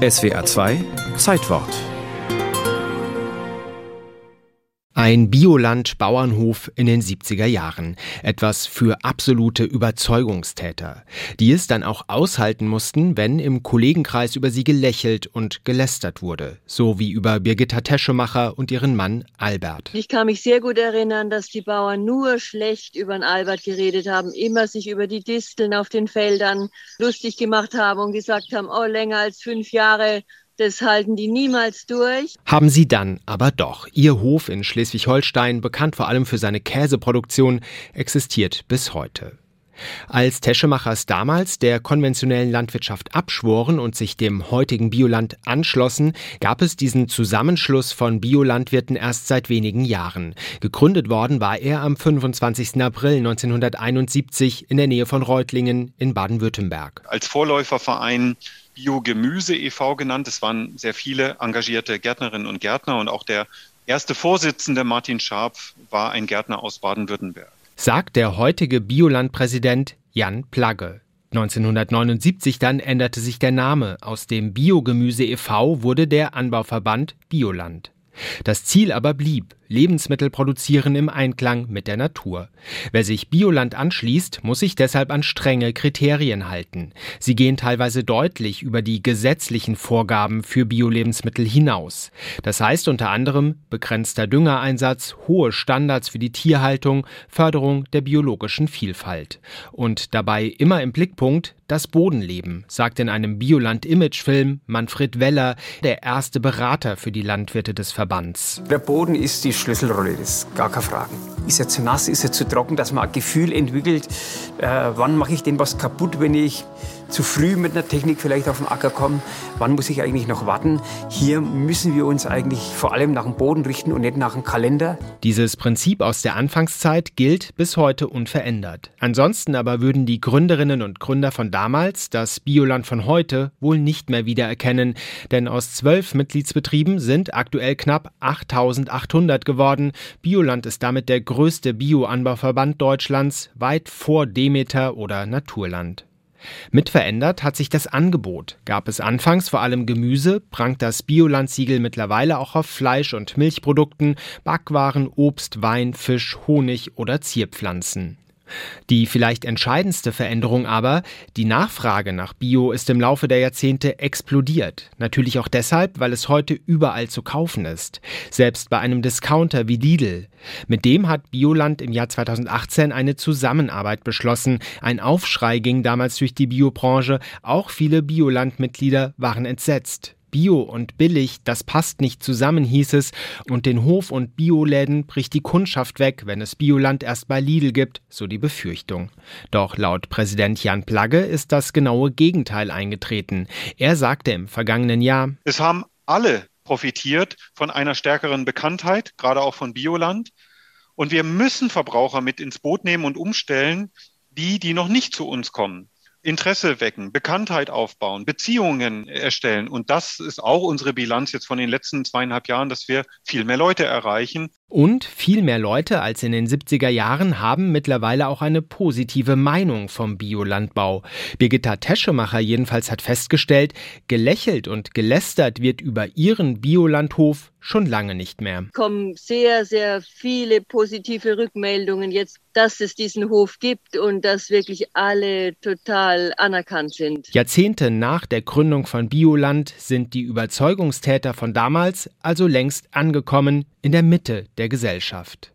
SWR 2 Zeitwort Ein Bioland-Bauernhof in den 70er Jahren. Etwas für absolute Überzeugungstäter, die es dann auch aushalten mussten, wenn im Kollegenkreis über sie gelächelt und gelästert wurde. So wie über Birgitta Teschemacher und ihren Mann Albert. Ich kann mich sehr gut erinnern, dass die Bauern nur schlecht über den Albert geredet haben, immer sich über die Disteln auf den Feldern lustig gemacht haben und gesagt haben, oh, länger als fünf Jahre das halten die niemals durch. Haben sie dann aber doch. Ihr Hof in Schleswig-Holstein, bekannt vor allem für seine Käseproduktion, existiert bis heute. Als Teschemachers damals der konventionellen Landwirtschaft abschworen und sich dem heutigen Bioland anschlossen, gab es diesen Zusammenschluss von Biolandwirten erst seit wenigen Jahren. Gegründet worden war er am 25. April 1971 in der Nähe von Reutlingen in Baden-Württemberg. Als Vorläuferverein Biogemüse e.V. genannt. Es waren sehr viele engagierte Gärtnerinnen und Gärtner und auch der erste Vorsitzende Martin Scharpf war ein Gärtner aus Baden-Württemberg. Sagt der heutige Biolandpräsident Jan Plagge. 1979 dann änderte sich der Name. Aus dem Biogemüse e.V. wurde der Anbauverband Bioland. Das Ziel aber blieb, Lebensmittel produzieren im Einklang mit der Natur. Wer sich Bioland anschließt, muss sich deshalb an strenge Kriterien halten. Sie gehen teilweise deutlich über die gesetzlichen Vorgaben für Biolebensmittel hinaus. Das heißt unter anderem begrenzter Düngereinsatz, hohe Standards für die Tierhaltung, Förderung der biologischen Vielfalt. Und dabei immer im Blickpunkt das Bodenleben, sagt in einem Bioland-Image-Film Manfred Weller, der erste Berater für die Landwirte des Verbands. Der Boden ist die Schlüsselrolle, das ist gar keine Frage. Ist er zu nass, ist er zu trocken, dass man ein Gefühl entwickelt, äh, wann mache ich denn was kaputt, wenn ich zu früh mit einer Technik vielleicht auf den Acker komme, wann muss ich eigentlich noch warten. Hier müssen wir uns eigentlich vor allem nach dem Boden richten und nicht nach dem Kalender. Dieses Prinzip aus der Anfangszeit gilt bis heute unverändert. Ansonsten aber würden die Gründerinnen und Gründer von damals das Bioland von heute wohl nicht mehr wiedererkennen, denn aus zwölf Mitgliedsbetrieben sind aktuell knapp 8800 geworden. Bioland ist damit der größte Bioanbauverband Deutschlands, weit vor Demeter oder Naturland. Mitverändert hat sich das Angebot. Gab es anfangs vor allem Gemüse, prangt das Biolandsiegel mittlerweile auch auf Fleisch- und Milchprodukten, Backwaren, Obst, Wein, Fisch, Honig oder Zierpflanzen. Die vielleicht entscheidendste Veränderung aber, die Nachfrage nach Bio ist im Laufe der Jahrzehnte explodiert. Natürlich auch deshalb, weil es heute überall zu kaufen ist. Selbst bei einem Discounter wie Lidl. Mit dem hat Bioland im Jahr 2018 eine Zusammenarbeit beschlossen. Ein Aufschrei ging damals durch die Biobranche. Auch viele Bioland-Mitglieder waren entsetzt. Bio und billig, das passt nicht zusammen, hieß es, und den Hof- und Bioläden bricht die Kundschaft weg, wenn es Bioland erst bei Lidl gibt, so die Befürchtung. Doch laut Präsident Jan Plagge ist das genaue Gegenteil eingetreten. Er sagte im vergangenen Jahr, es haben alle profitiert von einer stärkeren Bekanntheit, gerade auch von Bioland. Und wir müssen Verbraucher mit ins Boot nehmen und umstellen, die, die noch nicht zu uns kommen. Interesse wecken, Bekanntheit aufbauen, Beziehungen erstellen. Und das ist auch unsere Bilanz jetzt von den letzten zweieinhalb Jahren, dass wir viel mehr Leute erreichen. Und viel mehr Leute als in den 70er Jahren haben mittlerweile auch eine positive Meinung vom Biolandbau. Birgitta Teschemacher jedenfalls hat festgestellt, gelächelt und gelästert wird über ihren Biolandhof schon lange nicht mehr. Kommen sehr, sehr viele positive Rückmeldungen jetzt, dass es diesen Hof gibt und dass wirklich alle total anerkannt sind. Jahrzehnte nach der Gründung von Bioland sind die Überzeugungstäter von damals also längst angekommen in der Mitte der Gesellschaft.